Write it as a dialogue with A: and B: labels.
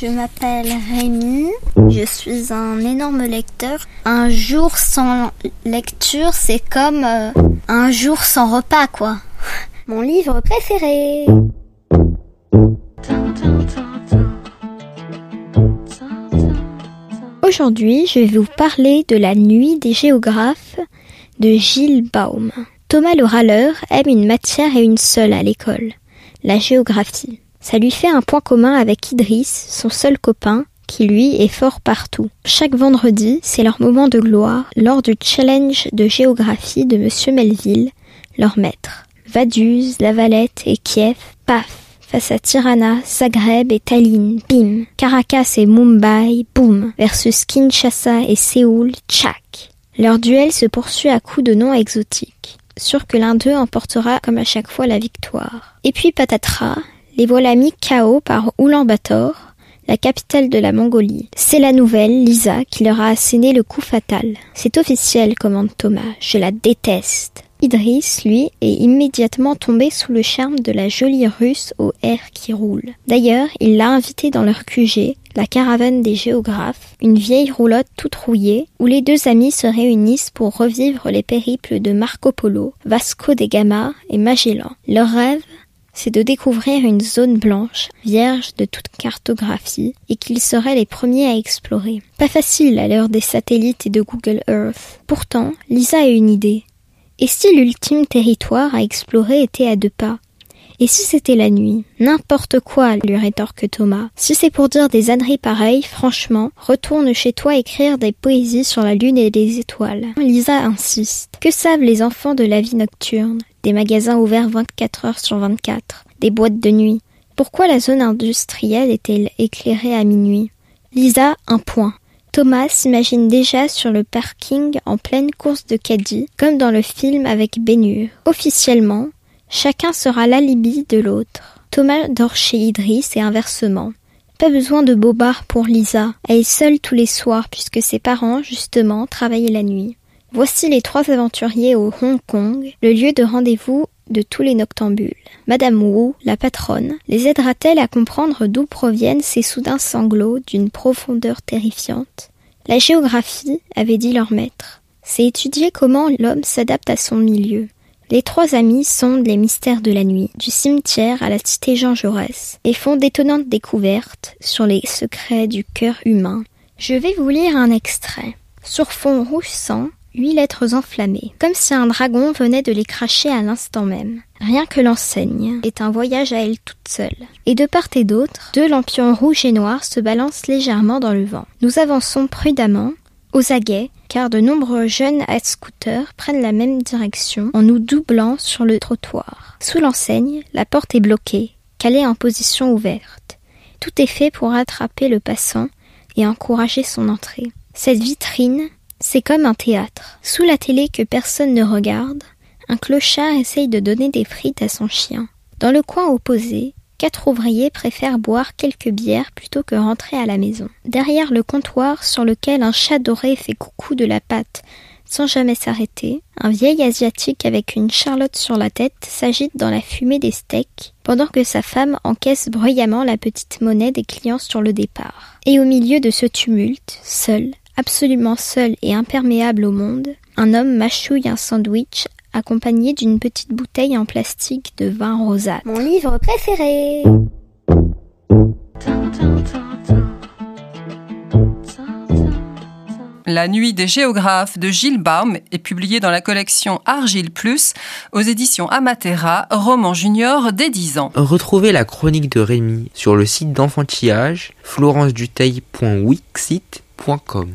A: Je m'appelle Rémi, je suis un énorme lecteur. Un jour sans lecture, c'est comme euh, un jour sans repas, quoi. Mon livre préféré. Aujourd'hui, je vais vous parler de la nuit des géographes de Gilles Baum. Thomas le râleur aime une matière et une seule à l'école, la géographie. Ça lui fait un point commun avec Idriss, son seul copain, qui lui est fort partout. Chaque vendredi, c'est leur moment de gloire lors du challenge de géographie de Monsieur Melville, leur maître. Vaduz, Lavalette et Kiev, paf, face à Tirana, Zagreb et Tallinn, bim, Caracas et Mumbai, boum, versus Kinshasa et Séoul, tchac. Leur duel se poursuit à coups de noms exotiques. Sûr que l'un d'eux emportera comme à chaque fois la victoire. Et puis patatras, les voilà mis KO par Ulaanbaatar, la capitale de la Mongolie. C'est la nouvelle, Lisa, qui leur a asséné le coup fatal. C'est officiel, commande Thomas. Je la déteste. Idriss, lui, est immédiatement tombé sous le charme de la jolie russe au air qui roule. D'ailleurs, il l'a invitée dans leur QG, la caravane des géographes, une vieille roulotte toute rouillée, où les deux amis se réunissent pour revivre les périples de Marco Polo, Vasco de Gama et Magellan. Leur rêve? C'est de découvrir une zone blanche, vierge de toute cartographie, et qu'ils seraient les premiers à explorer. Pas facile à l'heure des satellites et de Google Earth. Pourtant, Lisa a une idée. Et si l'ultime territoire à explorer était à deux pas? Et si c'était la nuit N'importe quoi, lui rétorque Thomas. Si c'est pour dire des âneries pareilles, franchement, retourne chez toi écrire des poésies sur la lune et les étoiles. Lisa insiste. Que savent les enfants de la vie nocturne? Des magasins ouverts 24 heures sur 24, des boîtes de nuit. Pourquoi la zone industrielle est-elle éclairée à minuit? Lisa, un point. Thomas s'imagine déjà sur le parking en pleine course de caddie, comme dans le film avec Bénur. Officiellement, chacun sera l'alibi de l'autre. Thomas dort chez Idriss et inversement. Pas besoin de bobard pour Lisa. Elle est seule tous les soirs puisque ses parents, justement, travaillaient la nuit. Voici les trois aventuriers au Hong Kong, le lieu de rendez-vous de tous les noctambules. Madame Wu, la patronne, les aidera-t-elle à comprendre d'où proviennent ces soudains sanglots d'une profondeur terrifiante? La géographie, avait dit leur maître, c'est étudier comment l'homme s'adapte à son milieu. Les trois amis sondent les mystères de la nuit, du cimetière à la cité Jean Jaurès, et font d'étonnantes découvertes sur les secrets du cœur humain. Je vais vous lire un extrait. Sur fond rouge sang, huit lettres enflammées, comme si un dragon venait de les cracher à l'instant même. Rien que l'enseigne est un voyage à elle toute seule. Et de part et d'autre, deux lampions rouges et noirs se balancent légèrement dans le vent. Nous avançons prudemment, aux aguets, car de nombreux jeunes à scooter prennent la même direction en nous doublant sur le trottoir. Sous l'enseigne, la porte est bloquée, calée en position ouverte. Tout est fait pour attraper le passant et encourager son entrée. Cette vitrine, c'est comme un théâtre. Sous la télé que personne ne regarde, un clochard essaye de donner des frites à son chien. Dans le coin opposé, quatre ouvriers préfèrent boire quelques bières plutôt que rentrer à la maison. Derrière le comptoir sur lequel un chat doré fait coucou de la pâte sans jamais s'arrêter, un vieil asiatique avec une charlotte sur la tête s'agite dans la fumée des steaks, pendant que sa femme encaisse bruyamment la petite monnaie des clients sur le départ. Et au milieu de ce tumulte, seul, absolument seul et imperméable au monde, un homme mâchouille un sandwich accompagné d'une petite bouteille en plastique de vin rosat. Mon livre préféré
B: La nuit des géographes de Gilles Baum est publiée dans la collection Argile Plus aux éditions Amatera, roman junior dès 10 ans.
C: Retrouvez la chronique de Rémi sur le site d'enfantillage florenceduteil.wixit.com.